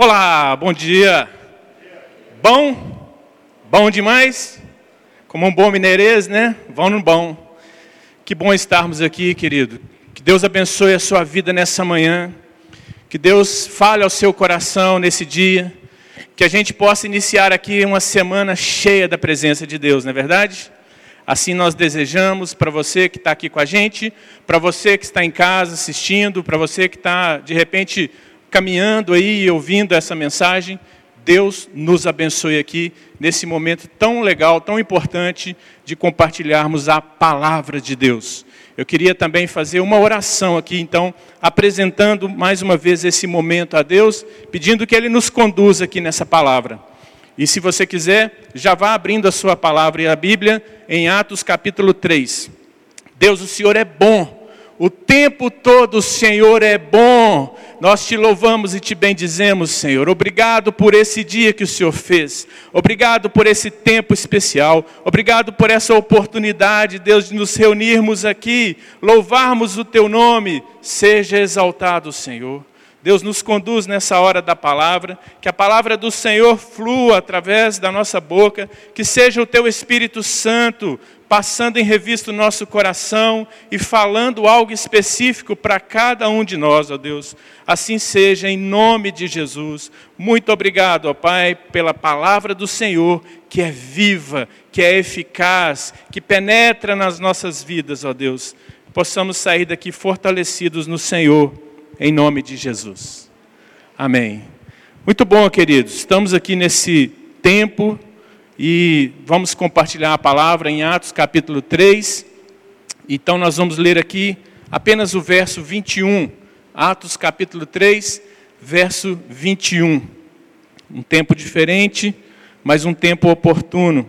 Olá, bom dia. Bom? Bom demais? Como um bom mineirês, né? Vão no bom. Que bom estarmos aqui, querido. Que Deus abençoe a sua vida nessa manhã. Que Deus fale ao seu coração nesse dia. Que a gente possa iniciar aqui uma semana cheia da presença de Deus, não é verdade? Assim nós desejamos para você que está aqui com a gente, para você que está em casa assistindo, para você que está, de repente, caminhando aí e ouvindo essa mensagem, Deus nos abençoe aqui nesse momento tão legal, tão importante de compartilharmos a palavra de Deus. Eu queria também fazer uma oração aqui, então, apresentando mais uma vez esse momento a Deus, pedindo que Ele nos conduza aqui nessa palavra. E se você quiser, já vá abrindo a sua palavra e a Bíblia em Atos capítulo 3. Deus, o Senhor é bom o tempo todo o Senhor é bom. Nós te louvamos e te bendizemos, Senhor. Obrigado por esse dia que o Senhor fez. Obrigado por esse tempo especial. Obrigado por essa oportunidade, Deus, de nos reunirmos aqui, louvarmos o teu nome. Seja exaltado, Senhor. Deus nos conduz nessa hora da palavra, que a palavra do Senhor flua através da nossa boca, que seja o teu Espírito Santo passando em revista o nosso coração e falando algo específico para cada um de nós, ó Deus. Assim seja, em nome de Jesus. Muito obrigado, ó Pai, pela palavra do Senhor, que é viva, que é eficaz, que penetra nas nossas vidas, ó Deus. Possamos sair daqui fortalecidos no Senhor, em nome de Jesus. Amém. Muito bom, queridos. Estamos aqui nesse tempo e vamos compartilhar a palavra em Atos capítulo 3. Então nós vamos ler aqui apenas o verso 21. Atos capítulo 3, verso 21. Um tempo diferente, mas um tempo oportuno.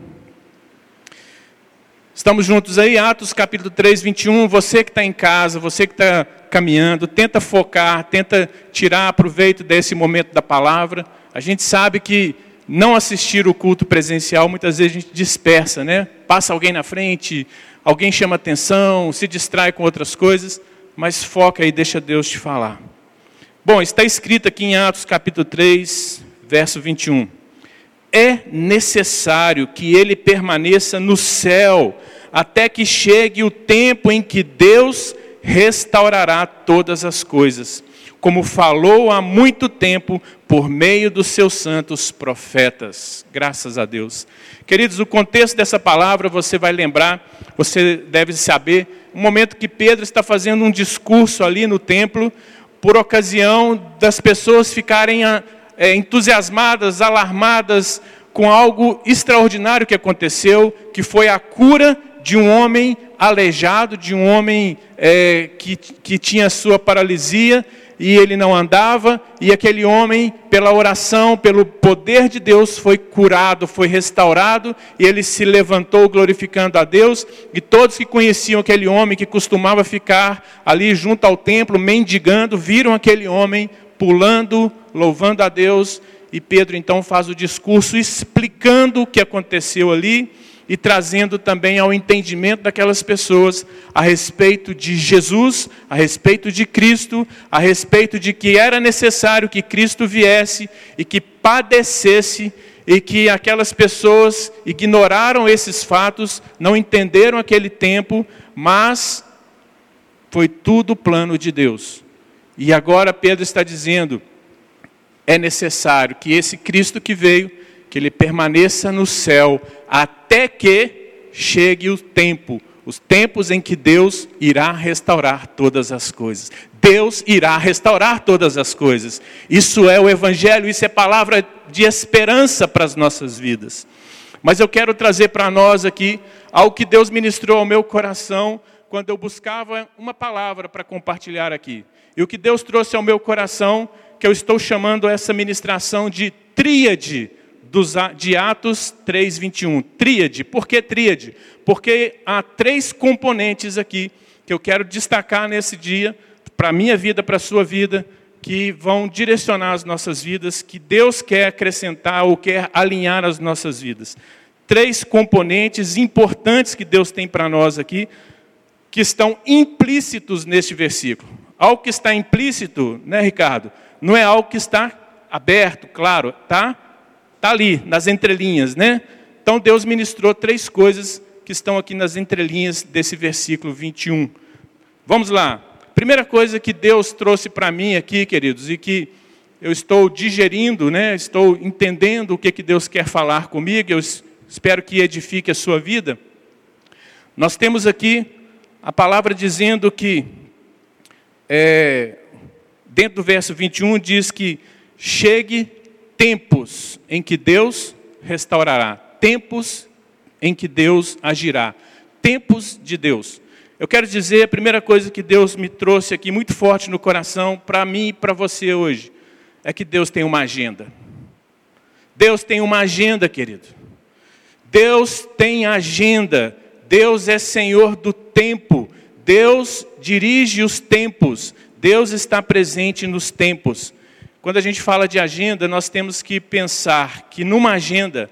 Estamos juntos aí, Atos capítulo 3, 21. Você que está em casa, você que está caminhando, tenta focar, tenta tirar proveito desse momento da palavra. A gente sabe que não assistir o culto presencial, muitas vezes a gente dispersa, né? Passa alguém na frente, alguém chama atenção, se distrai com outras coisas, mas foca e deixa Deus te falar. Bom, está escrito aqui em Atos capítulo 3, verso 21. É necessário que ele permaneça no céu, até que chegue o tempo em que Deus restaurará todas as coisas como falou há muito tempo por meio dos seus santos profetas. Graças a Deus. Queridos, o contexto dessa palavra você vai lembrar, você deve saber, um momento que Pedro está fazendo um discurso ali no templo, por ocasião das pessoas ficarem é, entusiasmadas, alarmadas com algo extraordinário que aconteceu, que foi a cura de um homem aleijado, de um homem é, que, que tinha sua paralisia e ele não andava, e aquele homem, pela oração, pelo poder de Deus, foi curado, foi restaurado, e ele se levantou glorificando a Deus, e todos que conheciam aquele homem que costumava ficar ali junto ao templo, mendigando, viram aquele homem pulando, louvando a Deus, e Pedro então faz o discurso explicando o que aconteceu ali e trazendo também ao entendimento daquelas pessoas a respeito de Jesus, a respeito de Cristo, a respeito de que era necessário que Cristo viesse e que padecesse e que aquelas pessoas ignoraram esses fatos, não entenderam aquele tempo, mas foi tudo plano de Deus. E agora Pedro está dizendo: é necessário que esse Cristo que veio que ele permaneça no céu até que chegue o tempo, os tempos em que Deus irá restaurar todas as coisas. Deus irá restaurar todas as coisas. Isso é o Evangelho, isso é palavra de esperança para as nossas vidas. Mas eu quero trazer para nós aqui algo que Deus ministrou ao meu coração quando eu buscava uma palavra para compartilhar aqui. E o que Deus trouxe ao meu coração, que eu estou chamando essa ministração de tríade dos, de Atos 3:21. Tríade. Por que tríade? Porque há três componentes aqui que eu quero destacar nesse dia, para a minha vida, para a sua vida, que vão direcionar as nossas vidas, que Deus quer acrescentar ou quer alinhar as nossas vidas. Três componentes importantes que Deus tem para nós aqui, que estão implícitos neste versículo. Algo que está implícito, né, Ricardo? Não é algo que está aberto, claro, tá? Tá ali nas entrelinhas, né? Então Deus ministrou três coisas que estão aqui nas entrelinhas desse versículo 21. Vamos lá. Primeira coisa que Deus trouxe para mim aqui, queridos, e que eu estou digerindo, né? Estou entendendo o que que Deus quer falar comigo. Eu espero que edifique a sua vida. Nós temos aqui a palavra dizendo que é, dentro do verso 21 diz que chegue tempos em que Deus restaurará, tempos em que Deus agirá, tempos de Deus. Eu quero dizer a primeira coisa que Deus me trouxe aqui muito forte no coração para mim e para você hoje é que Deus tem uma agenda. Deus tem uma agenda, querido. Deus tem agenda. Deus é Senhor do tempo. Deus dirige os tempos. Deus está presente nos tempos. Quando a gente fala de agenda, nós temos que pensar que numa agenda,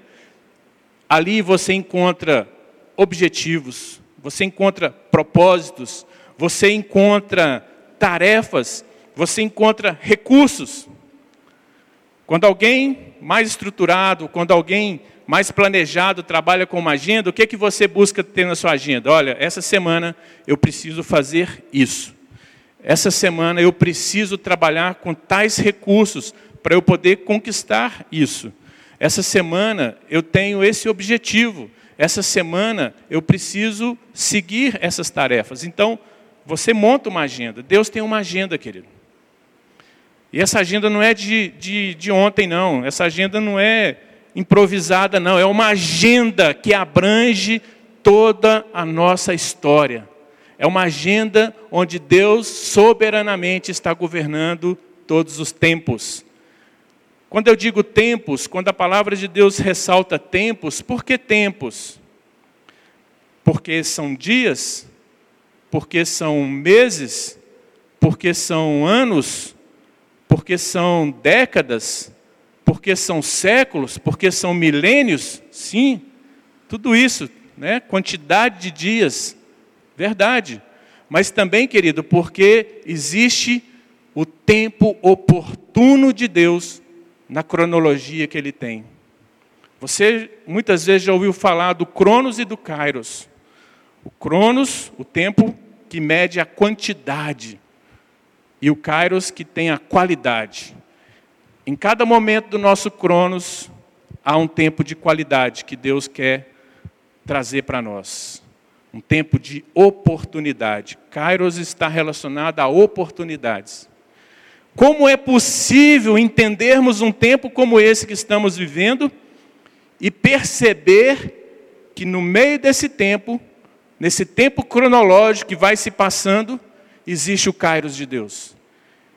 ali você encontra objetivos, você encontra propósitos, você encontra tarefas, você encontra recursos. Quando alguém mais estruturado, quando alguém mais planejado trabalha com uma agenda, o que, é que você busca ter na sua agenda? Olha, essa semana eu preciso fazer isso. Essa semana eu preciso trabalhar com tais recursos para eu poder conquistar isso. Essa semana eu tenho esse objetivo. Essa semana eu preciso seguir essas tarefas. Então, você monta uma agenda. Deus tem uma agenda, querido. E essa agenda não é de, de, de ontem, não. Essa agenda não é improvisada, não. É uma agenda que abrange toda a nossa história. É uma agenda onde Deus soberanamente está governando todos os tempos. Quando eu digo tempos, quando a palavra de Deus ressalta tempos, por que tempos? Porque são dias? Porque são meses? Porque são anos? Porque são décadas? Porque são séculos? Porque são milênios? Sim, tudo isso, né? quantidade de dias, Verdade. Mas também, querido, porque existe o tempo oportuno de Deus na cronologia que ele tem. Você muitas vezes já ouviu falar do Cronos e do Kairos. O Cronos, o tempo que mede a quantidade, e o Kairos que tem a qualidade. Em cada momento do nosso Cronos há um tempo de qualidade que Deus quer trazer para nós um tempo de oportunidade. Kairos está relacionado a oportunidades. Como é possível entendermos um tempo como esse que estamos vivendo e perceber que no meio desse tempo, nesse tempo cronológico que vai se passando, existe o Kairos de Deus.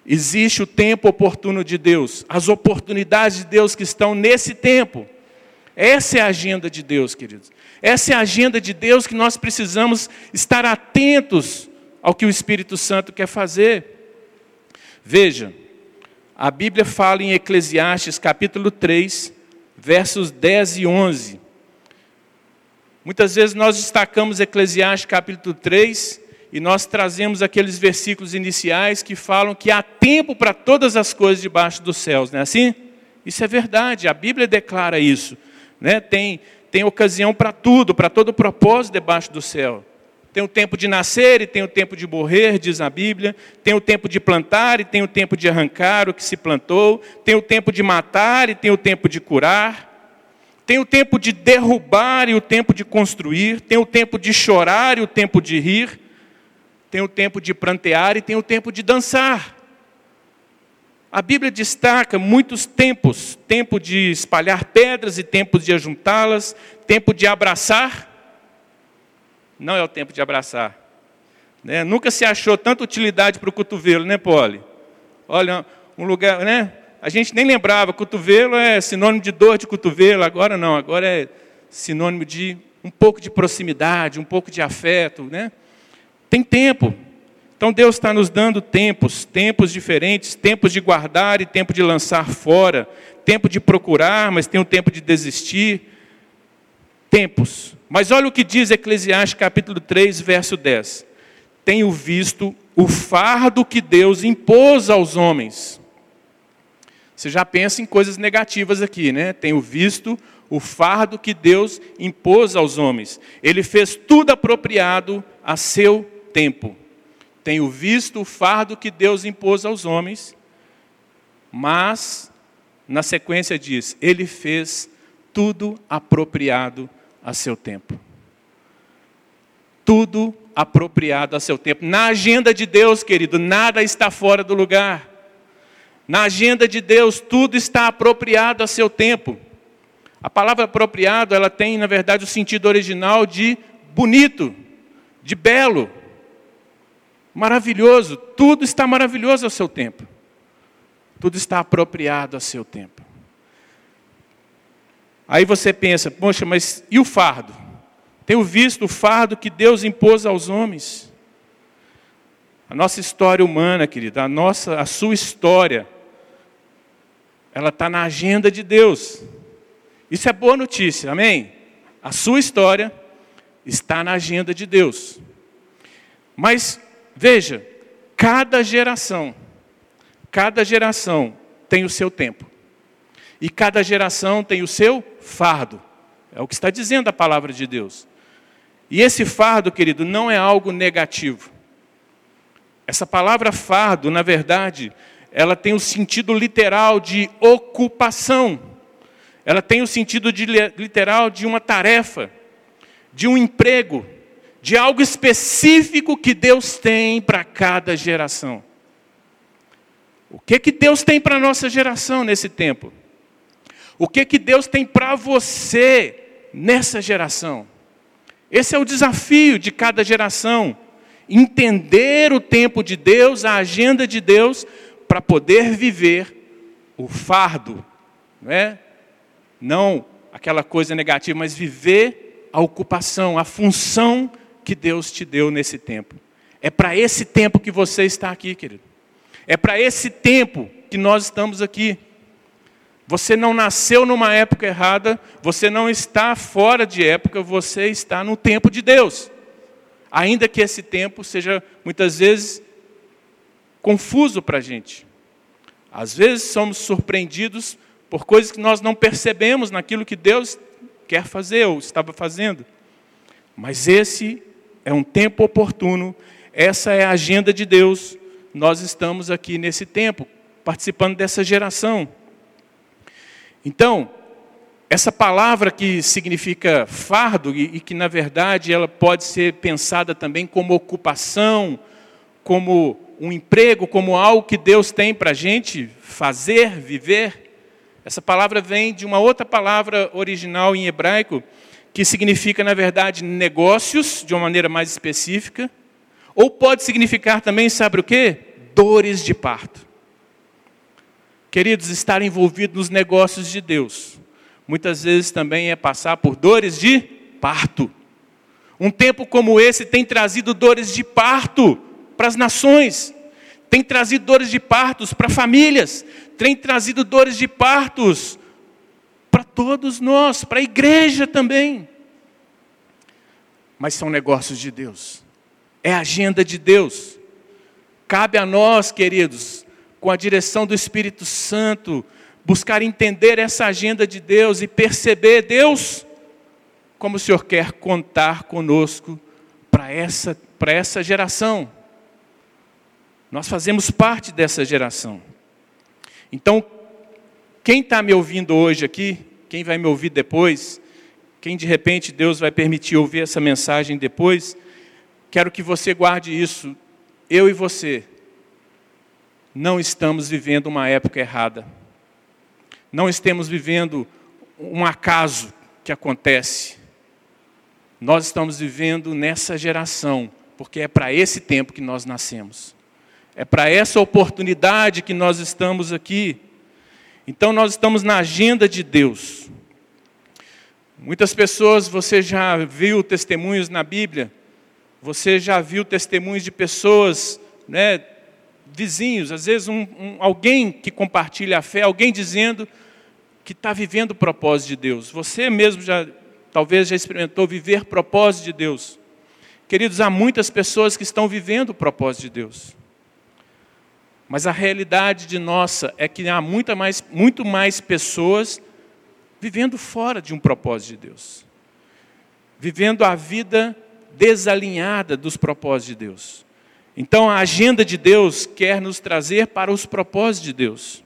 Existe o tempo oportuno de Deus, as oportunidades de Deus que estão nesse tempo. Essa é a agenda de Deus, queridos. Essa é a agenda de Deus que nós precisamos estar atentos ao que o Espírito Santo quer fazer. Veja, a Bíblia fala em Eclesiastes capítulo 3, versos 10 e 11. Muitas vezes nós destacamos Eclesiastes capítulo 3 e nós trazemos aqueles versículos iniciais que falam que há tempo para todas as coisas debaixo dos céus, não é assim? Isso é verdade, a Bíblia declara isso. Né? Tem, tem ocasião para tudo, para todo propósito debaixo do céu. Tem o tempo de nascer e tem o tempo de morrer, diz a Bíblia. Tem o tempo de plantar e tem o tempo de arrancar o que se plantou. Tem o tempo de matar e tem o tempo de curar. Tem o tempo de derrubar e o tempo de construir. Tem o tempo de chorar e o tempo de rir. Tem o tempo de prantear e tem o tempo de dançar. A Bíblia destaca muitos tempos: tempo de espalhar pedras e tempo de ajuntá-las, tempo de abraçar. Não é o tempo de abraçar. Né? Nunca se achou tanta utilidade para o cotovelo, né, Poli? Olha, um lugar, né? A gente nem lembrava, cotovelo é sinônimo de dor de cotovelo, agora não, agora é sinônimo de um pouco de proximidade, um pouco de afeto, né? Tem tempo, então Deus está nos dando tempos, tempos diferentes, tempos de guardar e tempo de lançar fora, tempo de procurar, mas tem um tempo de desistir. Tempos. Mas olha o que diz Eclesiastes capítulo 3, verso 10. Tenho visto o fardo que Deus impôs aos homens. Você já pensa em coisas negativas aqui, né? Tenho visto o fardo que Deus impôs aos homens. Ele fez tudo apropriado a seu tempo. Tenho visto o fardo que Deus impôs aos homens, mas, na sequência diz, ele fez tudo apropriado a seu tempo. Tudo apropriado a seu tempo. Na agenda de Deus, querido, nada está fora do lugar. Na agenda de Deus, tudo está apropriado a seu tempo. A palavra apropriado, ela tem, na verdade, o sentido original de bonito, de belo, maravilhoso. Tudo está maravilhoso ao seu tempo. Tudo está apropriado a seu tempo. Aí você pensa, poxa, mas e o fardo? Tenho visto o fardo que Deus impôs aos homens. A nossa história humana, querida, a nossa, a sua história, ela está na agenda de Deus. Isso é boa notícia, amém? A sua história está na agenda de Deus. Mas veja, cada geração, cada geração tem o seu tempo. E cada geração tem o seu fardo. É o que está dizendo a palavra de Deus. E esse fardo, querido, não é algo negativo. Essa palavra fardo, na verdade, ela tem o sentido literal de ocupação. Ela tem o sentido de, literal de uma tarefa, de um emprego, de algo específico que Deus tem para cada geração. O que que Deus tem para a nossa geração nesse tempo? O que que Deus tem para você nessa geração? Esse é o desafio de cada geração. Entender o tempo de Deus, a agenda de Deus, para poder viver o fardo, não é? Não aquela coisa negativa, mas viver a ocupação, a função que Deus te deu nesse tempo. É para esse tempo que você está aqui, querido. É para esse tempo que nós estamos aqui. Você não nasceu numa época errada, você não está fora de época, você está no tempo de Deus. Ainda que esse tempo seja muitas vezes confuso para a gente. Às vezes somos surpreendidos por coisas que nós não percebemos naquilo que Deus quer fazer ou estava fazendo. Mas esse é um tempo oportuno, essa é a agenda de Deus. Nós estamos aqui nesse tempo, participando dessa geração. Então, essa palavra que significa fardo e, que na verdade ela pode ser pensada também como ocupação, como um emprego, como algo que Deus tem para a gente fazer, viver. Essa palavra vem de uma outra palavra original em hebraico que significa na verdade negócios de uma maneira mais específica, ou pode significar também, sabe o que? Dores de parto. Queridos, estar envolvido nos negócios de Deus, muitas vezes também é passar por dores de parto. Um tempo como esse tem trazido dores de parto para as nações, tem trazido dores de partos para famílias, tem trazido dores de partos todos nós, para a igreja também. Mas são negócios de Deus, é a agenda de Deus. Cabe a nós, queridos, com a direção do Espírito Santo, buscar entender essa agenda de Deus e perceber, Deus, como o Senhor quer contar conosco para essa, para essa geração. Nós fazemos parte dessa geração. Então, quem está me ouvindo hoje aqui, quem vai me ouvir depois, quem de repente Deus vai permitir ouvir essa mensagem depois, quero que você guarde isso, eu e você, não estamos vivendo uma época errada. Não estamos vivendo um acaso que acontece. Nós estamos vivendo nessa geração, porque é para esse tempo que nós nascemos. É para essa oportunidade que nós estamos aqui. Então nós estamos na agenda de Deus. Muitas pessoas, você já viu testemunhos na Bíblia, você já viu testemunhos de pessoas, né, vizinhos, às vezes um, um, alguém que compartilha a fé, alguém dizendo que está vivendo o propósito de Deus. Você mesmo já, talvez já experimentou viver propósito de Deus. Queridos, há muitas pessoas que estão vivendo o propósito de Deus. Mas a realidade de nossa é que há muita mais, muito mais pessoas vivendo fora de um propósito de Deus. Vivendo a vida desalinhada dos propósitos de Deus. Então a agenda de Deus quer nos trazer para os propósitos de Deus.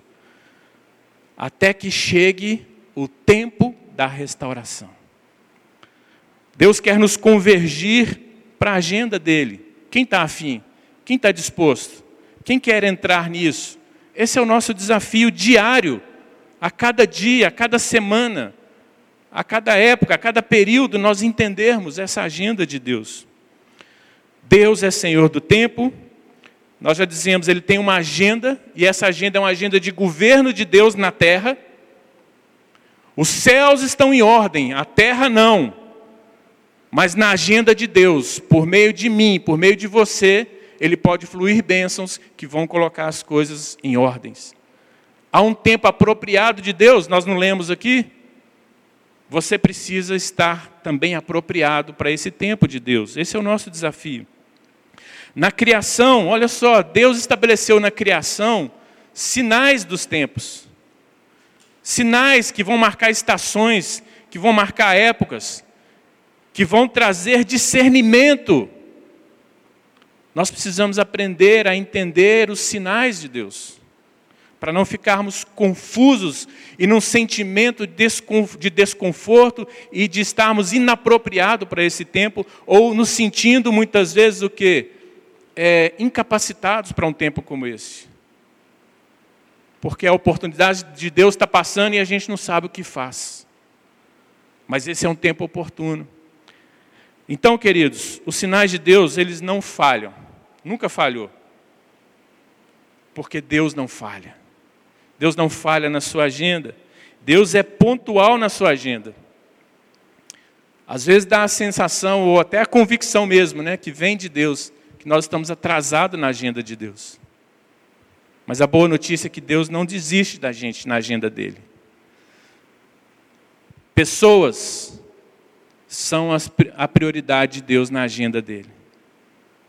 Até que chegue o tempo da restauração. Deus quer nos convergir para a agenda dele. Quem está afim? Quem está disposto? Quem quer entrar nisso? Esse é o nosso desafio diário, a cada dia, a cada semana, a cada época, a cada período, nós entendermos essa agenda de Deus. Deus é Senhor do tempo, nós já dizemos, Ele tem uma agenda, e essa agenda é uma agenda de governo de Deus na terra. Os céus estão em ordem, a terra não. Mas na agenda de Deus, por meio de mim, por meio de você, ele pode fluir bênçãos que vão colocar as coisas em ordens. Há um tempo apropriado de Deus, nós não lemos aqui? Você precisa estar também apropriado para esse tempo de Deus. Esse é o nosso desafio. Na criação, olha só, Deus estabeleceu na criação sinais dos tempos. Sinais que vão marcar estações, que vão marcar épocas, que vão trazer discernimento nós precisamos aprender a entender os sinais de Deus, para não ficarmos confusos e num sentimento de desconforto e de estarmos inapropriados para esse tempo, ou nos sentindo muitas vezes o que? É, incapacitados para um tempo como esse. Porque a oportunidade de Deus está passando e a gente não sabe o que faz. Mas esse é um tempo oportuno. Então, queridos, os sinais de Deus, eles não falham. Nunca falhou. Porque Deus não falha. Deus não falha na sua agenda. Deus é pontual na sua agenda. Às vezes dá a sensação, ou até a convicção mesmo, né, que vem de Deus, que nós estamos atrasados na agenda de Deus. Mas a boa notícia é que Deus não desiste da gente na agenda dele. Pessoas são a prioridade de Deus na agenda dele.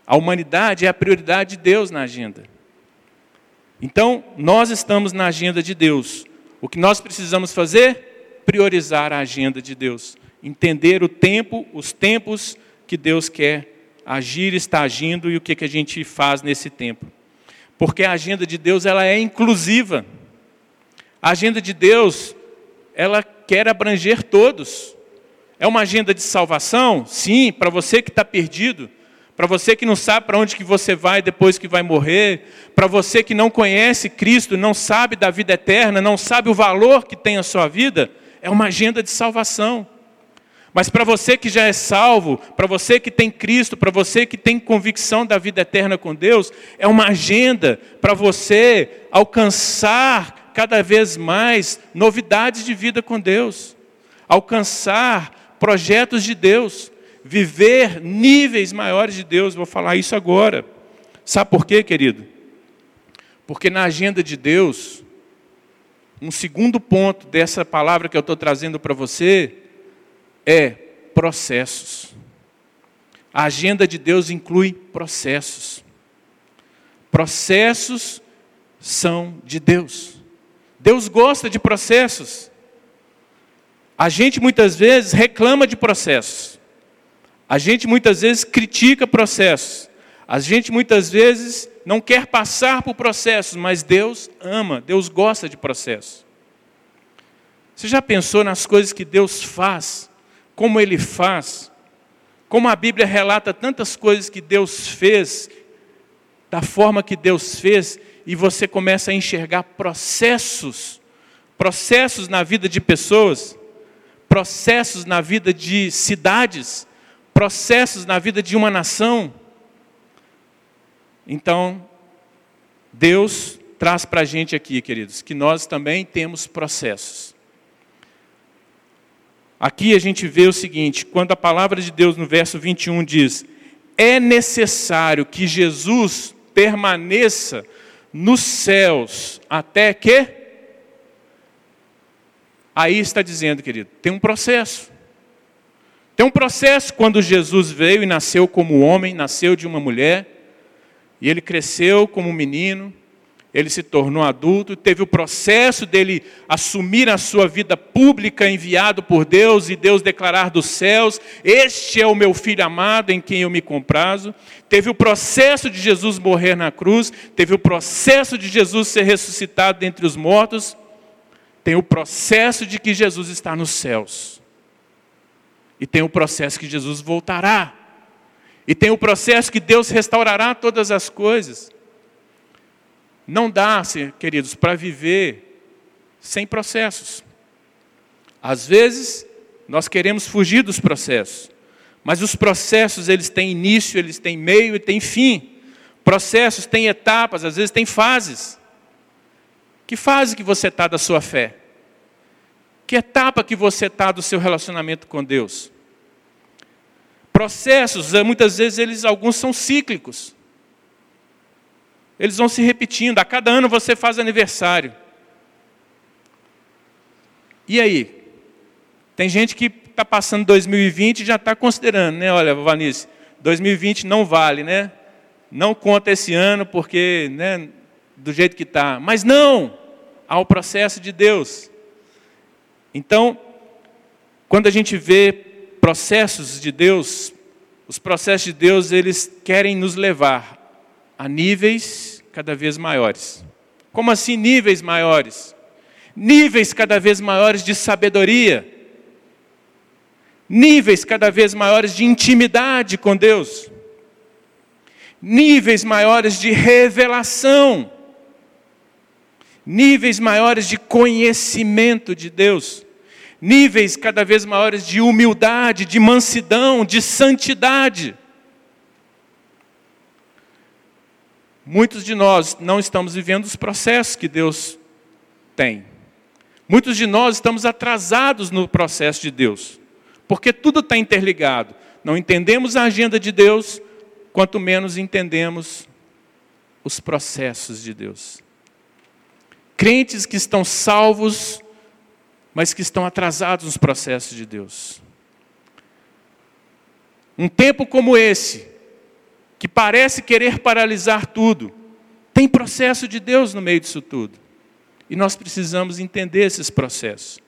A humanidade é a prioridade de Deus na agenda. Então, nós estamos na agenda de Deus. O que nós precisamos fazer? Priorizar a agenda de Deus. Entender o tempo, os tempos que Deus quer agir, está agindo e o que, que a gente faz nesse tempo. Porque a agenda de Deus ela é inclusiva. A agenda de Deus, ela quer abranger todos. É uma agenda de salvação? Sim, para você que está perdido. Para você que não sabe para onde que você vai depois que vai morrer, para você que não conhece Cristo, não sabe da vida eterna, não sabe o valor que tem a sua vida, é uma agenda de salvação. Mas para você que já é salvo, para você que tem Cristo, para você que tem convicção da vida eterna com Deus, é uma agenda para você alcançar cada vez mais novidades de vida com Deus, alcançar projetos de Deus viver níveis maiores de Deus. Vou falar isso agora. Sabe por quê, querido? Porque na agenda de Deus, um segundo ponto dessa palavra que eu estou trazendo para você é processos. A agenda de Deus inclui processos. Processos são de Deus. Deus gosta de processos. A gente muitas vezes reclama de processos. A gente muitas vezes critica processos. A gente muitas vezes não quer passar por processos, mas Deus ama, Deus gosta de processos. Você já pensou nas coisas que Deus faz? Como Ele faz? Como a Bíblia relata tantas coisas que Deus fez, da forma que Deus fez, e você começa a enxergar processos, processos na vida de pessoas, processos na vida de cidades, processos na vida de uma nação. Então, Deus traz para a gente aqui, queridos, que nós também temos processos. Aqui a gente vê o seguinte: quando a palavra de Deus no verso 21 diz: É necessário que Jesus permaneça nos céus até que. Aí está dizendo, querido, tem um processo. Tem um processo quando Jesus veio e nasceu como homem, nasceu de uma mulher, e ele cresceu como menino, ele se tornou adulto, teve o processo dele assumir a sua vida pública enviado por Deus e Deus declarar dos céus: Este é o meu filho amado em quem eu me comprazo. Teve o processo de Jesus morrer na cruz, teve o processo de Jesus ser ressuscitado dentre os mortos, tem o processo de que Jesus está nos céus. E tem o processo que Jesus voltará. E tem o processo que Deus restaurará todas as coisas. Não dá, queridos, para viver sem processos. Às vezes, nós queremos fugir dos processos, mas os processos eles têm início, eles têm meio e têm fim. Processos têm etapas, às vezes têm fases. Que fase que você está da sua fé? Que etapa que você está do seu relacionamento com Deus? Processos, eh, muitas vezes eles alguns são cíclicos. Eles vão se repetindo. A cada ano você faz aniversário. E aí? Tem gente que está passando 2020 e já está considerando, né? Olha, Vanice, 2020 não vale, né? Não conta esse ano porque, né, do jeito que está. Mas não! Há o processo de Deus. Então, quando a gente vê processos de Deus, os processos de Deus, eles querem nos levar a níveis cada vez maiores. Como assim níveis maiores? Níveis cada vez maiores de sabedoria. Níveis cada vez maiores de intimidade com Deus. Níveis maiores de revelação. Níveis maiores de conhecimento de Deus níveis cada vez maiores de humildade, de mansidão, de santidade. Muitos de nós não estamos vivendo os processos que Deus tem. Muitos de nós estamos atrasados no processo de Deus, porque tudo está interligado. Não entendemos a agenda de Deus, quanto menos entendemos os processos de Deus. Crentes que estão salvos, mas que estão atrasados nos processos de Deus. Um tempo como esse, que parece querer paralisar tudo, tem processo de Deus no meio disso tudo. E nós precisamos entender esses processos.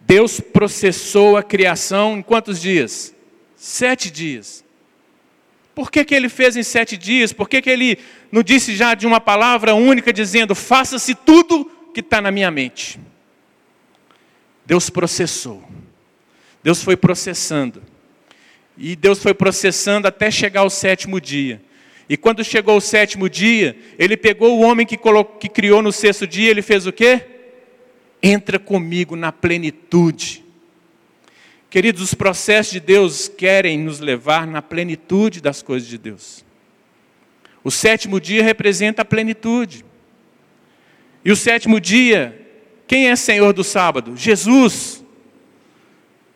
Deus processou a criação em quantos dias? Sete dias. Por que, que ele fez em sete dias? Por que, que ele não disse já de uma palavra única, dizendo: faça-se tudo que está na minha mente? Deus processou. Deus foi processando. E Deus foi processando até chegar ao sétimo dia. E quando chegou o sétimo dia, ele pegou o homem que, colocou, que criou no sexto dia, ele fez o quê? Entra comigo na plenitude. Queridos, os processos de Deus querem nos levar na plenitude das coisas de Deus. O sétimo dia representa a plenitude. E o sétimo dia, quem é Senhor do sábado? Jesus.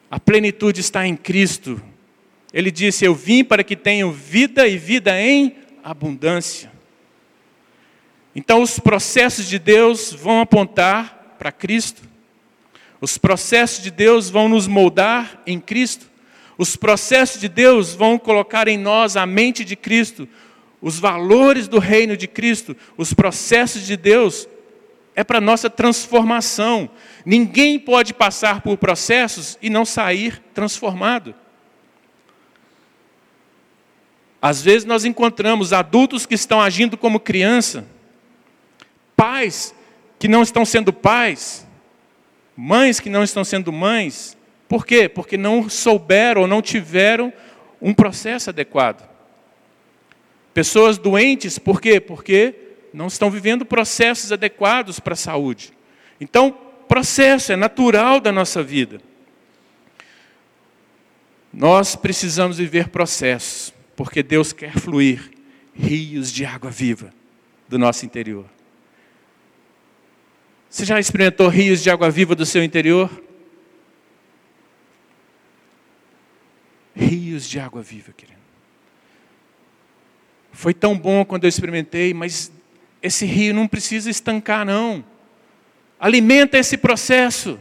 A plenitude está em Cristo. Ele disse: Eu vim para que tenham vida e vida em abundância. Então, os processos de Deus vão apontar para Cristo. Os processos de Deus vão nos moldar em Cristo. Os processos de Deus vão colocar em nós a mente de Cristo, os valores do reino de Cristo. Os processos de Deus é para nossa transformação. Ninguém pode passar por processos e não sair transformado. Às vezes nós encontramos adultos que estão agindo como criança, pais que não estão sendo pais, mães que não estão sendo mães. Por quê? Porque não souberam ou não tiveram um processo adequado. Pessoas doentes, por quê? Porque não estão vivendo processos adequados para a saúde. Então, processo é natural da nossa vida. Nós precisamos viver processos porque Deus quer fluir rios de água viva do nosso interior. Você já experimentou rios de água viva do seu interior? Rios de água viva, querido. Foi tão bom quando eu experimentei, mas esse rio não precisa estancar, não. Alimenta esse processo.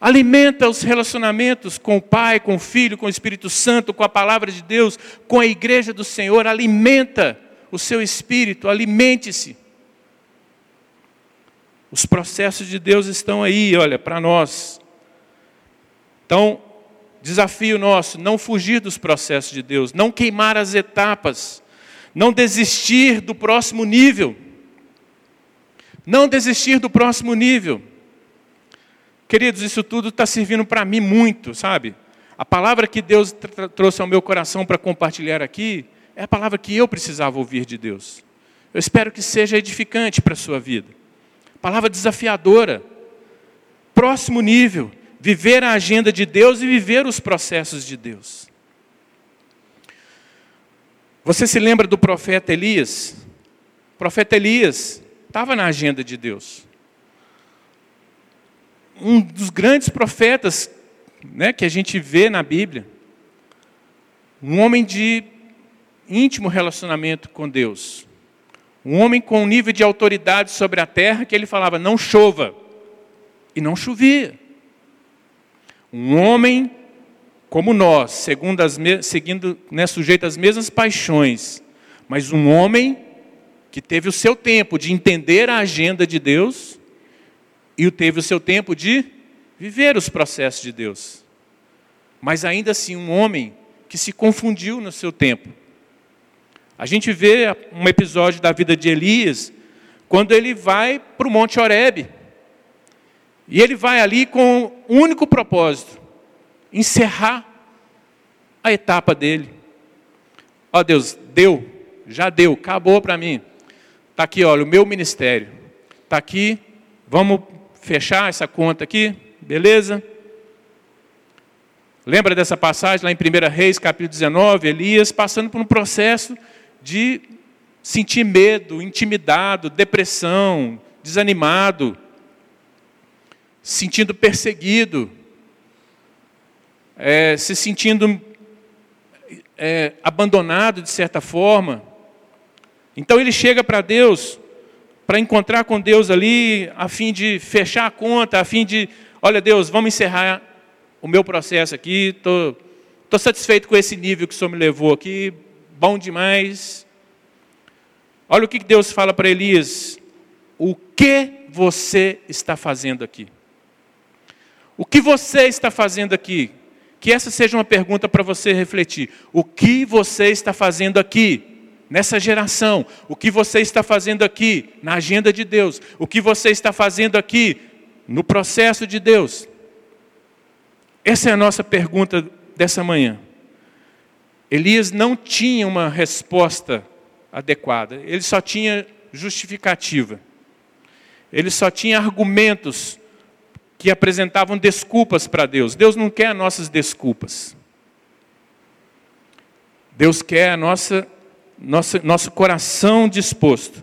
Alimenta os relacionamentos com o Pai, com o Filho, com o Espírito Santo, com a palavra de Deus, com a igreja do Senhor. Alimenta o seu espírito, alimente-se. Os processos de Deus estão aí, olha, para nós. Então, desafio nosso, não fugir dos processos de Deus, não queimar as etapas, não desistir do próximo nível. Não desistir do próximo nível. Queridos, isso tudo está servindo para mim muito, sabe? A palavra que Deus trouxe ao meu coração para compartilhar aqui é a palavra que eu precisava ouvir de Deus. Eu espero que seja edificante para a sua vida. Palavra desafiadora. Próximo nível, viver a agenda de Deus e viver os processos de Deus. Você se lembra do profeta Elias? O profeta Elias estava na agenda de Deus. Um dos grandes profetas né, que a gente vê na Bíblia. Um homem de íntimo relacionamento com Deus. Um homem com um nível de autoridade sobre a terra que ele falava: não chova. E não chovia. Um homem como nós, segundo as, seguindo, né, sujeito às mesmas paixões, mas um homem que teve o seu tempo de entender a agenda de Deus e teve o seu tempo de viver os processos de Deus. Mas ainda assim, um homem que se confundiu no seu tempo. A gente vê um episódio da vida de Elias, quando ele vai para o Monte Horebe. E ele vai ali com um único propósito: encerrar a etapa dele. Ó Deus, deu, já deu, acabou para mim. Está aqui, olha, o meu ministério. Está aqui, vamos fechar essa conta aqui. Beleza? Lembra dessa passagem lá em 1 Reis, capítulo 19? Elias passando por um processo de sentir medo, intimidado, depressão, desanimado, sentindo perseguido, é, se sentindo é, abandonado de certa forma. Então ele chega para Deus, para encontrar com Deus ali, a fim de fechar a conta, a fim de Olha, Deus, vamos encerrar o meu processo aqui. Estou tô, tô satisfeito com esse nível que o Senhor me levou aqui. Bom demais. Olha o que Deus fala para Elias. O que você está fazendo aqui? O que você está fazendo aqui? Que essa seja uma pergunta para você refletir. O que você está fazendo aqui? Nessa geração, o que você está fazendo aqui na agenda de Deus? O que você está fazendo aqui no processo de Deus? Essa é a nossa pergunta dessa manhã. Elias não tinha uma resposta adequada, ele só tinha justificativa. Ele só tinha argumentos que apresentavam desculpas para Deus. Deus não quer nossas desculpas. Deus quer a nossa, nossa nosso coração disposto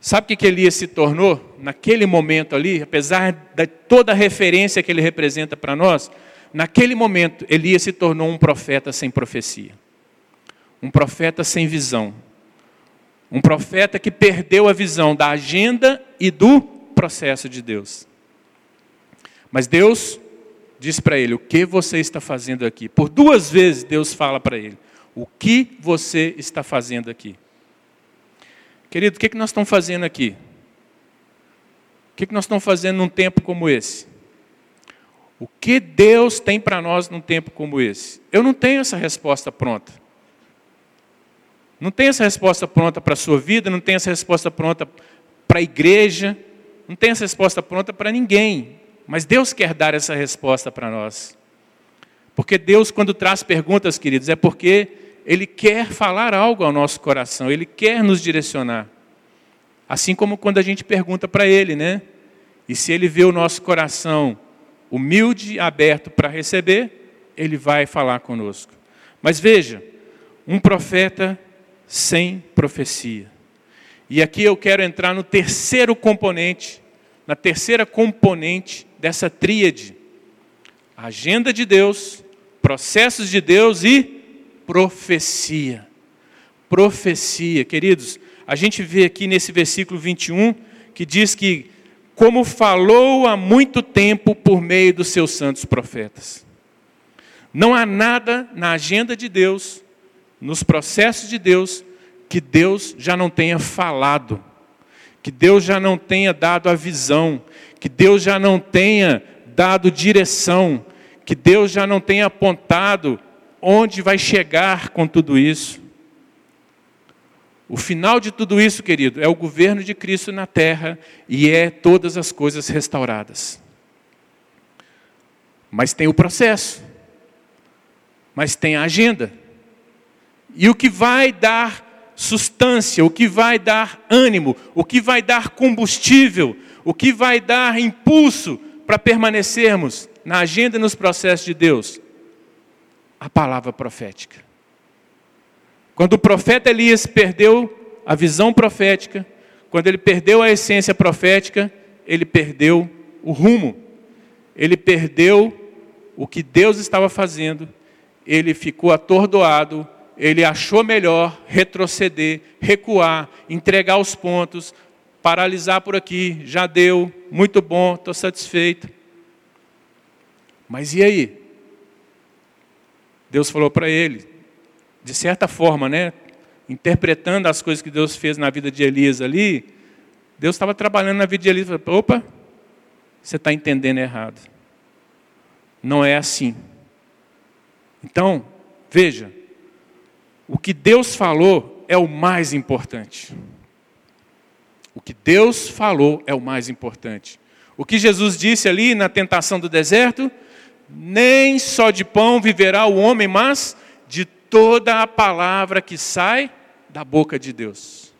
Sabe o que Elias se tornou naquele momento ali, apesar de toda a referência que ele representa para nós? Naquele momento, Elias se tornou um profeta sem profecia, um profeta sem visão, um profeta que perdeu a visão da agenda e do processo de Deus. Mas Deus diz para ele: O que você está fazendo aqui? Por duas vezes Deus fala para ele: O que você está fazendo aqui? Querido, o que, é que nós estamos fazendo aqui? O que, é que nós estamos fazendo num tempo como esse? O que Deus tem para nós num tempo como esse? Eu não tenho essa resposta pronta. Não tenho essa resposta pronta para a sua vida, não tenho essa resposta pronta para a igreja, não tenho essa resposta pronta para ninguém. Mas Deus quer dar essa resposta para nós. Porque Deus, quando traz perguntas, queridos, é porque ele quer falar algo ao nosso coração, Ele quer nos direcionar. Assim como quando a gente pergunta para Ele, né? E se Ele vê o nosso coração humilde, aberto para receber, Ele vai falar conosco. Mas veja, um profeta sem profecia. E aqui eu quero entrar no terceiro componente, na terceira componente dessa tríade: agenda de Deus, processos de Deus e profecia. Profecia, queridos, a gente vê aqui nesse versículo 21 que diz que, como falou há muito tempo por meio dos seus santos profetas. Não há nada na agenda de Deus, nos processos de Deus, que Deus já não tenha falado, que Deus já não tenha dado a visão, que Deus já não tenha dado direção, que Deus já não tenha apontado onde vai chegar com tudo isso. O final de tudo isso, querido, é o governo de Cristo na terra e é todas as coisas restauradas. Mas tem o processo, mas tem a agenda. E o que vai dar sustância, o que vai dar ânimo, o que vai dar combustível, o que vai dar impulso para permanecermos na agenda e nos processos de Deus? A palavra profética. Quando o profeta Elias perdeu a visão profética, quando ele perdeu a essência profética, ele perdeu o rumo, ele perdeu o que Deus estava fazendo, ele ficou atordoado, ele achou melhor retroceder, recuar, entregar os pontos, paralisar por aqui, já deu, muito bom, estou satisfeito. Mas e aí? Deus falou para ele, de certa forma, né, interpretando as coisas que Deus fez na vida de Elias ali, Deus estava trabalhando na vida de Elias. Falou, Opa, você está entendendo errado. Não é assim. Então, veja, o que Deus falou é o mais importante. O que Deus falou é o mais importante. O que Jesus disse ali na tentação do deserto, nem só de pão viverá o homem, mas de toda a palavra que sai da boca de Deus.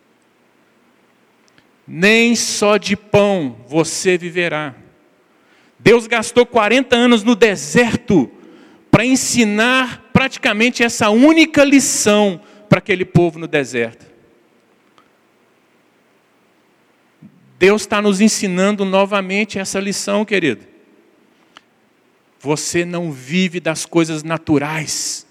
Nem só de pão você viverá. Deus gastou 40 anos no deserto para ensinar praticamente essa única lição para aquele povo no deserto. Deus está nos ensinando novamente essa lição, querido. Você não vive das coisas naturais.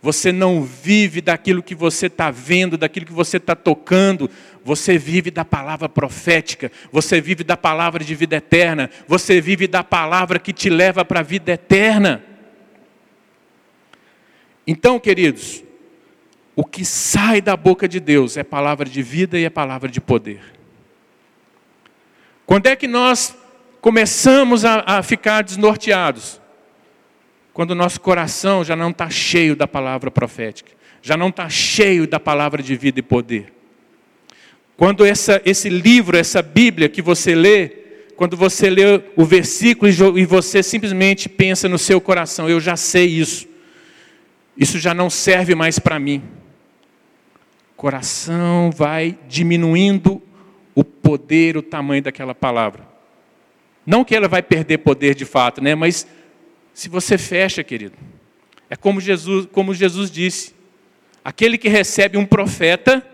Você não vive daquilo que você está vendo, daquilo que você está tocando. Você vive da palavra profética. Você vive da palavra de vida eterna. Você vive da palavra que te leva para a vida eterna. Então, queridos, o que sai da boca de Deus é palavra de vida e é palavra de poder. Quando é que nós começamos a, a ficar desnorteados? Quando o nosso coração já não está cheio da palavra profética, já não está cheio da palavra de vida e poder. Quando essa, esse livro, essa Bíblia que você lê, quando você lê o versículo e você simplesmente pensa no seu coração, eu já sei isso, isso já não serve mais para mim. Coração vai diminuindo o poder, o tamanho daquela palavra. Não que ela vai perder poder de fato, né? Mas se você fecha, querido, é como Jesus, como Jesus disse: aquele que recebe um profeta,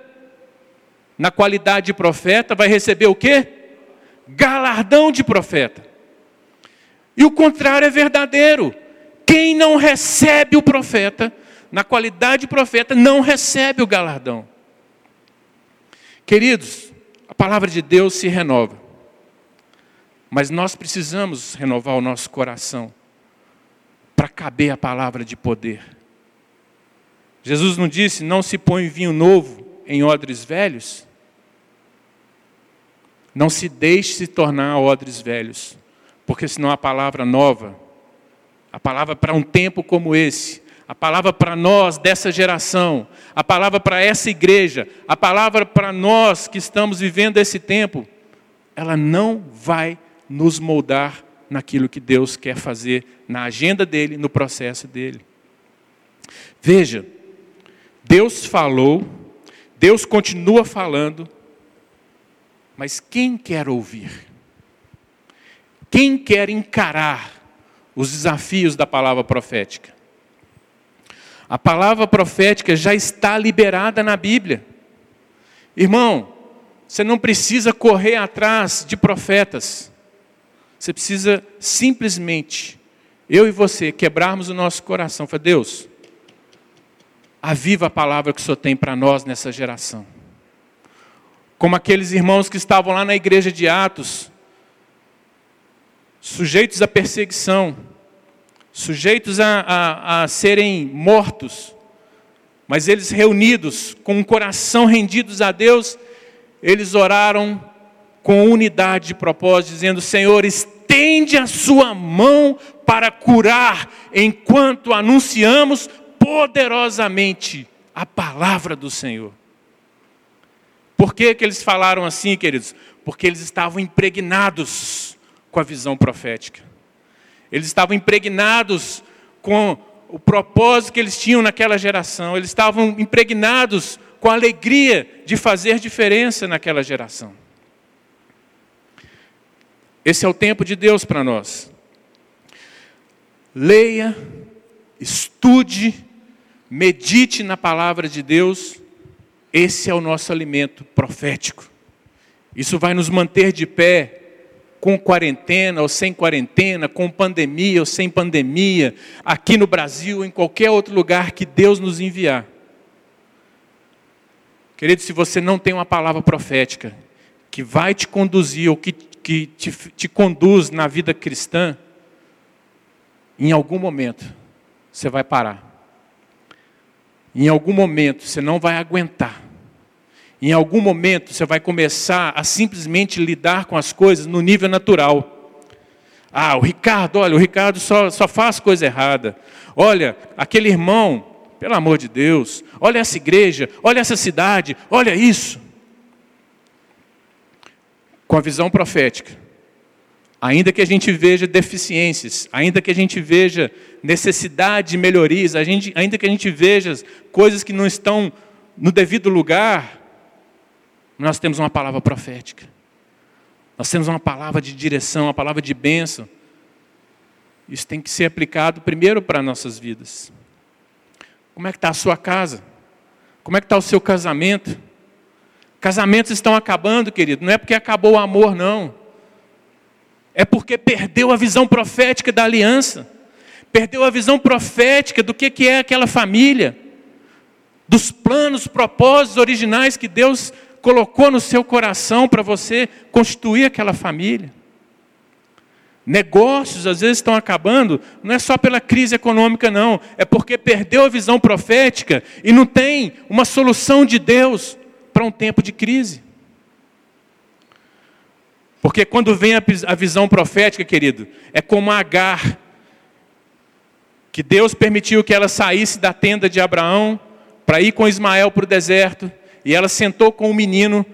na qualidade de profeta, vai receber o quê? Galardão de profeta. E o contrário é verdadeiro. Quem não recebe o profeta, na qualidade de profeta, não recebe o galardão. Queridos, palavra de Deus se renova. Mas nós precisamos renovar o nosso coração para caber a palavra de poder. Jesus não disse: não se põe vinho novo em odres velhos? Não se deixe se tornar odres velhos, porque senão a palavra nova, a palavra para um tempo como esse, a palavra para nós dessa geração, a palavra para essa igreja, a palavra para nós que estamos vivendo esse tempo, ela não vai nos moldar naquilo que Deus quer fazer na agenda dele, no processo dele. Veja, Deus falou, Deus continua falando, mas quem quer ouvir? Quem quer encarar os desafios da palavra profética? A palavra profética já está liberada na Bíblia. Irmão, você não precisa correr atrás de profetas. Você precisa simplesmente, eu e você, quebrarmos o nosso coração. Falar, Deus, aviva a palavra que o Senhor tem para nós nessa geração. Como aqueles irmãos que estavam lá na igreja de Atos, sujeitos à perseguição, sujeitos a, a, a serem mortos, Mas eles reunidos, com o coração rendidos a Deus, eles oraram com unidade de propósito, dizendo: Senhor, estende a sua mão para curar, enquanto anunciamos poderosamente a palavra do Senhor. Por que, que eles falaram assim, queridos? Porque eles estavam impregnados com a visão profética. Eles estavam impregnados com o propósito que eles tinham naquela geração. Eles estavam impregnados com a alegria de fazer diferença naquela geração. Esse é o tempo de Deus para nós. Leia, estude, medite na palavra de Deus. Esse é o nosso alimento profético. Isso vai nos manter de pé com quarentena ou sem quarentena, com pandemia ou sem pandemia, aqui no Brasil, em qualquer outro lugar que Deus nos enviar. Querido, se você não tem uma palavra profética que vai te conduzir ou que, que te, te conduz na vida cristã, em algum momento você vai parar. Em algum momento você não vai aguentar. Em algum momento você vai começar a simplesmente lidar com as coisas no nível natural. Ah, o Ricardo, olha, o Ricardo só, só faz coisa errada. Olha, aquele irmão, pelo amor de Deus, olha essa igreja, olha essa cidade, olha isso. Com a visão profética, ainda que a gente veja deficiências, ainda que a gente veja necessidade de melhorias, gente, ainda que a gente veja coisas que não estão no devido lugar, nós temos uma palavra profética. Nós temos uma palavra de direção, uma palavra de bênção. Isso tem que ser aplicado primeiro para nossas vidas. Como é que está a sua casa? Como é que está o seu casamento? Casamentos estão acabando, querido. Não é porque acabou o amor, não. É porque perdeu a visão profética da aliança. Perdeu a visão profética do que é aquela família. Dos planos, propósitos originais que Deus colocou no seu coração para você constituir aquela família. Negócios às vezes estão acabando, não é só pela crise econômica, não, é porque perdeu a visão profética e não tem uma solução de Deus para um tempo de crise. Porque quando vem a visão profética, querido, é como Agar, que Deus permitiu que ela saísse da tenda de Abraão para ir com Ismael para o deserto, e ela sentou com o menino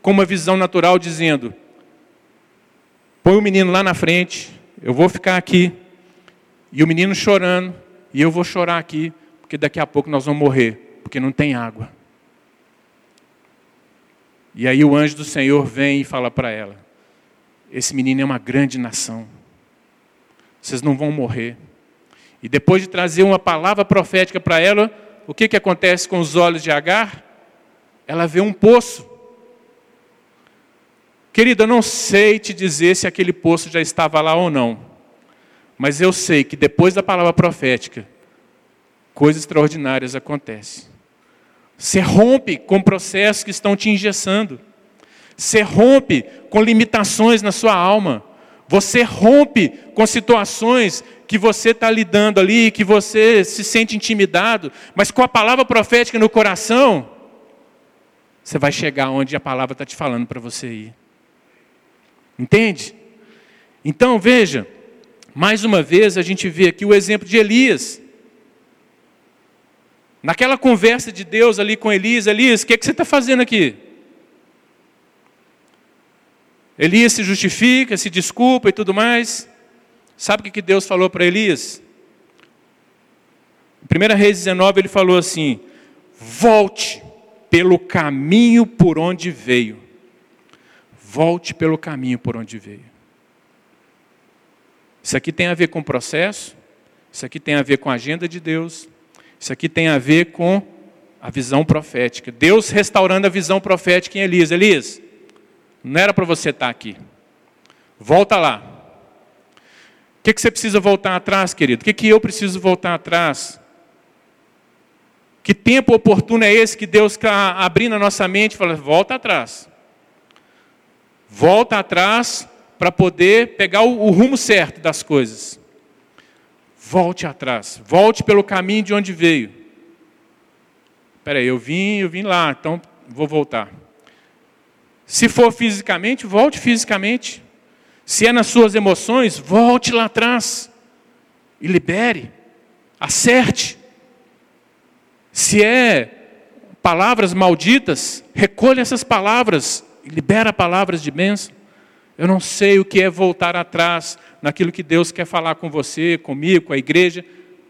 com uma visão natural, dizendo: Põe o menino lá na frente, eu vou ficar aqui. E o menino chorando, e eu vou chorar aqui, porque daqui a pouco nós vamos morrer, porque não tem água. E aí o anjo do Senhor vem e fala para ela: Esse menino é uma grande nação, vocês não vão morrer. E depois de trazer uma palavra profética para ela, o que, que acontece com os olhos de Agar? Ela vê um poço. Querida, eu não sei te dizer se aquele poço já estava lá ou não, mas eu sei que depois da palavra profética, coisas extraordinárias acontecem. Você rompe com processos que estão te engessando. Você rompe com limitações na sua alma. Você rompe com situações que você está lidando ali, que você se sente intimidado, mas com a palavra profética no coração, você vai chegar onde a palavra está te falando para você ir. Entende? Então, veja, mais uma vez a gente vê aqui o exemplo de Elias. Naquela conversa de Deus ali com Elias, Elias, o que, é que você está fazendo aqui? Elias se justifica, se desculpa e tudo mais. Sabe o que Deus falou para Elias? Em 1 Reis 19 ele falou assim: Volte pelo caminho por onde veio. Volte pelo caminho por onde veio. Isso aqui tem a ver com processo, isso aqui tem a ver com a agenda de Deus, isso aqui tem a ver com a visão profética. Deus restaurando a visão profética em Elias. Elias, não era para você estar aqui. Volta lá. O que, que você precisa voltar atrás, querido? O que, que eu preciso voltar atrás? Que tempo oportuno é esse que Deus está abrindo a nossa mente e fala: volta atrás. Volta atrás para poder pegar o, o rumo certo das coisas. Volte atrás. Volte pelo caminho de onde veio. Peraí, eu vim, eu vim lá, então vou voltar. Se for fisicamente, volte fisicamente. Se é nas suas emoções, volte lá atrás e libere, acerte. Se é palavras malditas, recolha essas palavras libera palavras de bênção. Eu não sei o que é voltar atrás naquilo que Deus quer falar com você, comigo, com a igreja,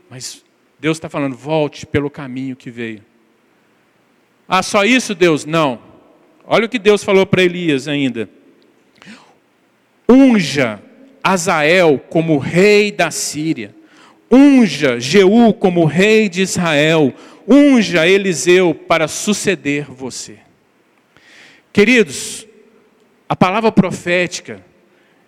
mas Deus está falando, volte pelo caminho que veio. Ah, só isso, Deus? Não. Olha o que Deus falou para Elias ainda. Unja Azael como rei da Síria. Unja Jeú como rei de Israel. Unja Eliseu para suceder você. Queridos, a palavra profética,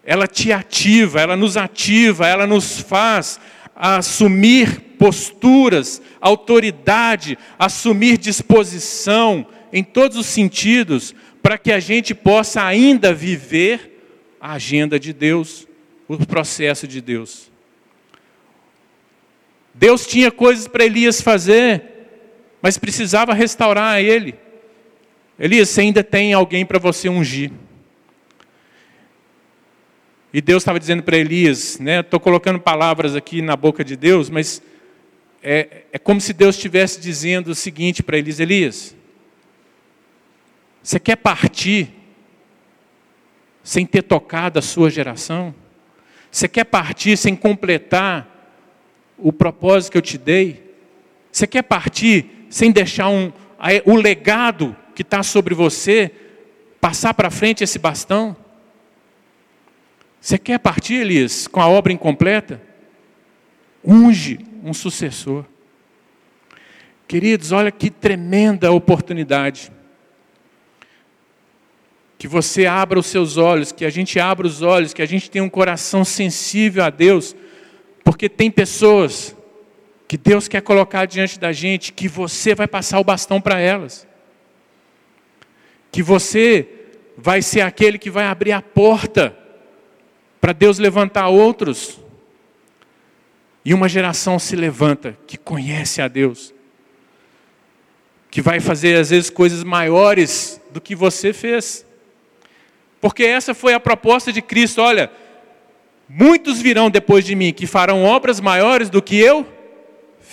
ela te ativa, ela nos ativa, ela nos faz assumir posturas, autoridade, assumir disposição em todos os sentidos, para que a gente possa ainda viver a agenda de Deus, o processo de Deus. Deus tinha coisas para Elias fazer, mas precisava restaurar ele. Elias, você ainda tem alguém para você ungir. E Deus estava dizendo para Elias, né? Estou colocando palavras aqui na boca de Deus, mas é, é como se Deus estivesse dizendo o seguinte para Elias: Elias, você quer partir sem ter tocado a sua geração? Você quer partir sem completar o propósito que eu te dei? Você quer partir sem deixar um, o legado que está sobre você passar para frente esse bastão? Você quer partir, Elias, com a obra incompleta? Unge um sucessor. Queridos, olha que tremenda oportunidade. Que você abra os seus olhos, que a gente abra os olhos, que a gente tenha um coração sensível a Deus, porque tem pessoas que Deus quer colocar diante da gente, que você vai passar o bastão para elas. Que você vai ser aquele que vai abrir a porta para Deus levantar outros. E uma geração se levanta que conhece a Deus, que vai fazer às vezes coisas maiores do que você fez. Porque essa foi a proposta de Cristo, olha, muitos virão depois de mim que farão obras maiores do que eu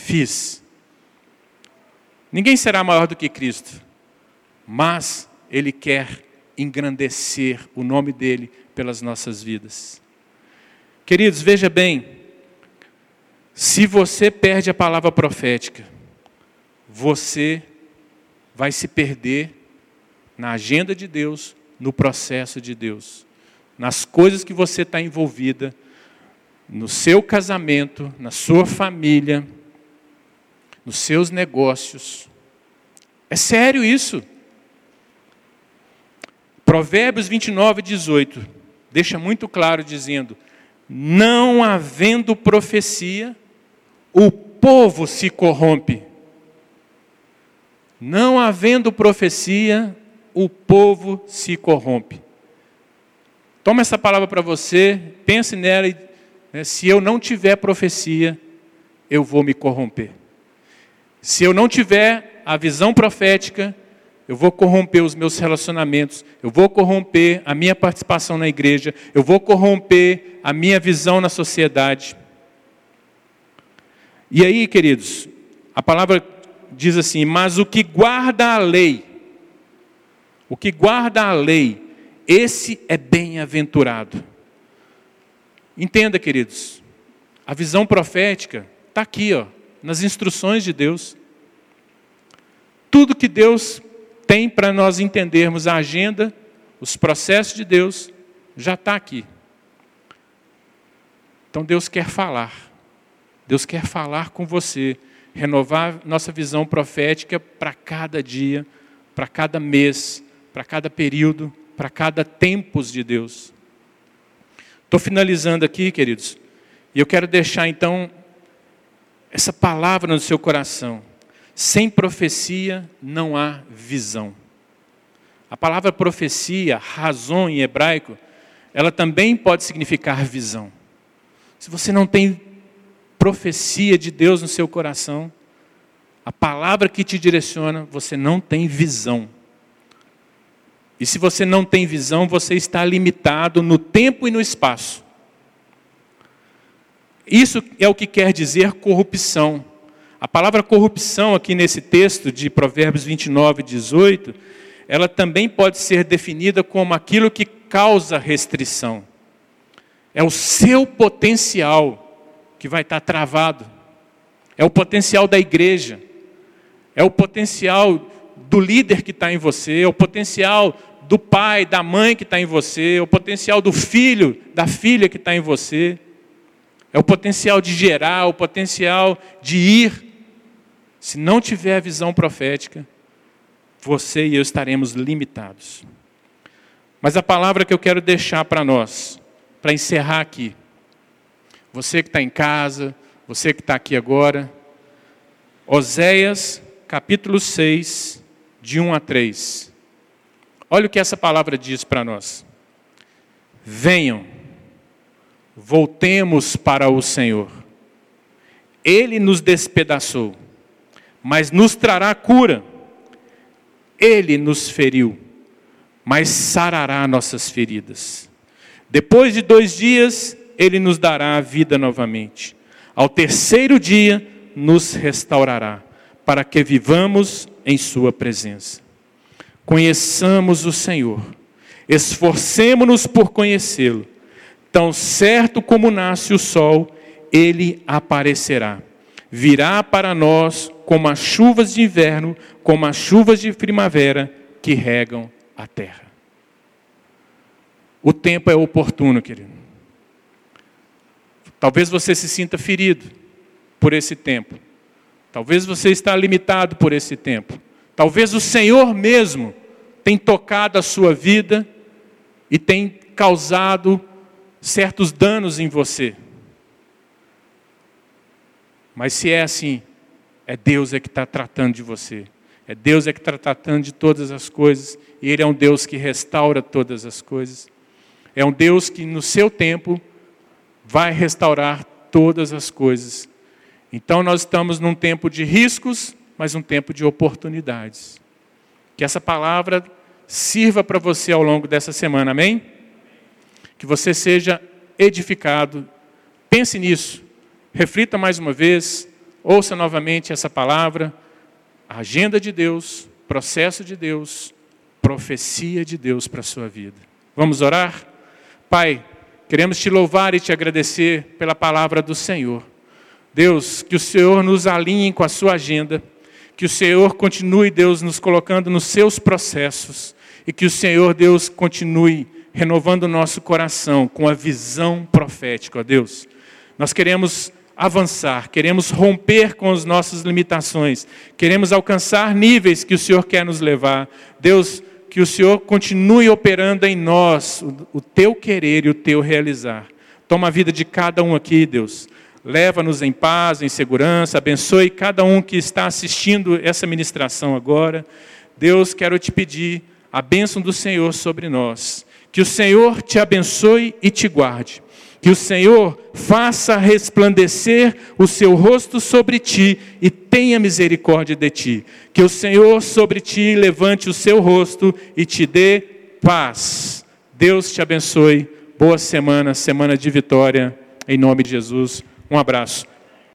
fiz. Ninguém será maior do que Cristo, mas Ele quer engrandecer o nome dele pelas nossas vidas. Queridos, veja bem, se você perde a palavra profética, você vai se perder na agenda de Deus, no processo de Deus, nas coisas que você está envolvida, no seu casamento, na sua família, nos seus negócios. É sério isso. Provérbios 29, 18 deixa muito claro dizendo: não havendo profecia, o povo se corrompe. Não havendo profecia, o povo se corrompe. Toma essa palavra para você, pense nela e né, se eu não tiver profecia, eu vou me corromper. Se eu não tiver a visão profética, eu vou corromper os meus relacionamentos, eu vou corromper a minha participação na igreja, eu vou corromper a minha visão na sociedade. E aí, queridos, a palavra diz assim: Mas o que guarda a lei, o que guarda a lei, esse é bem-aventurado. Entenda, queridos, a visão profética está aqui, ó, nas instruções de Deus. Tudo que Deus tem para nós entendermos a agenda, os processos de Deus, já está aqui. Então Deus quer falar. Deus quer falar com você, renovar nossa visão profética para cada dia, para cada mês, para cada período, para cada tempos de Deus. Estou finalizando aqui, queridos, e eu quero deixar então essa palavra no seu coração. Sem profecia não há visão. A palavra profecia, razão em hebraico, ela também pode significar visão. Se você não tem profecia de Deus no seu coração, a palavra que te direciona, você não tem visão. E se você não tem visão, você está limitado no tempo e no espaço. Isso é o que quer dizer corrupção. A palavra corrupção, aqui nesse texto de Provérbios 29, 18, ela também pode ser definida como aquilo que causa restrição. É o seu potencial que vai estar travado. É o potencial da igreja. É o potencial do líder que está em você. É o potencial do pai, da mãe que está em você. É o potencial do filho, da filha que está em você. É o potencial de gerar, o potencial de ir. Se não tiver a visão profética, você e eu estaremos limitados. Mas a palavra que eu quero deixar para nós, para encerrar aqui, você que está em casa, você que está aqui agora, Oséias capítulo 6, de 1 a 3. Olha o que essa palavra diz para nós. Venham, voltemos para o Senhor. Ele nos despedaçou, mas nos trará cura. Ele nos feriu, mas sarará nossas feridas. Depois de dois dias, ele nos dará a vida novamente. Ao terceiro dia, nos restaurará, para que vivamos em Sua presença. Conheçamos o Senhor, esforcemo-nos por conhecê-lo. Tão certo como nasce o sol, ele aparecerá. Virá para nós como as chuvas de inverno, como as chuvas de primavera que regam a terra. O tempo é oportuno, querido. Talvez você se sinta ferido por esse tempo. Talvez você está limitado por esse tempo. Talvez o Senhor mesmo tenha tocado a sua vida e tenha causado certos danos em você. Mas se é assim, é Deus é que está tratando de você. É Deus é que está tratando de todas as coisas. E Ele é um Deus que restaura todas as coisas. É um Deus que no seu tempo vai restaurar todas as coisas. Então nós estamos num tempo de riscos, mas um tempo de oportunidades. Que essa palavra sirva para você ao longo dessa semana, amém? Que você seja edificado. Pense nisso. Reflita mais uma vez, ouça novamente essa palavra, agenda de Deus, processo de Deus, profecia de Deus para a sua vida. Vamos orar? Pai, queremos te louvar e te agradecer pela palavra do Senhor. Deus, que o Senhor nos alinhe com a sua agenda, que o Senhor continue, Deus, nos colocando nos seus processos e que o Senhor, Deus, continue renovando o nosso coração com a visão profética, ó Deus. Nós queremos avançar, queremos romper com as nossas limitações, queremos alcançar níveis que o Senhor quer nos levar. Deus, que o Senhor continue operando em nós o, o teu querer e o teu realizar. Toma a vida de cada um aqui, Deus. Leva-nos em paz, em segurança, abençoe cada um que está assistindo essa ministração agora. Deus, quero te pedir a bênção do Senhor sobre nós. Que o Senhor te abençoe e te guarde. Que o Senhor faça resplandecer o seu rosto sobre ti e tenha misericórdia de ti. Que o Senhor sobre ti levante o seu rosto e te dê paz. Deus te abençoe. Boa semana, semana de vitória, em nome de Jesus. Um abraço.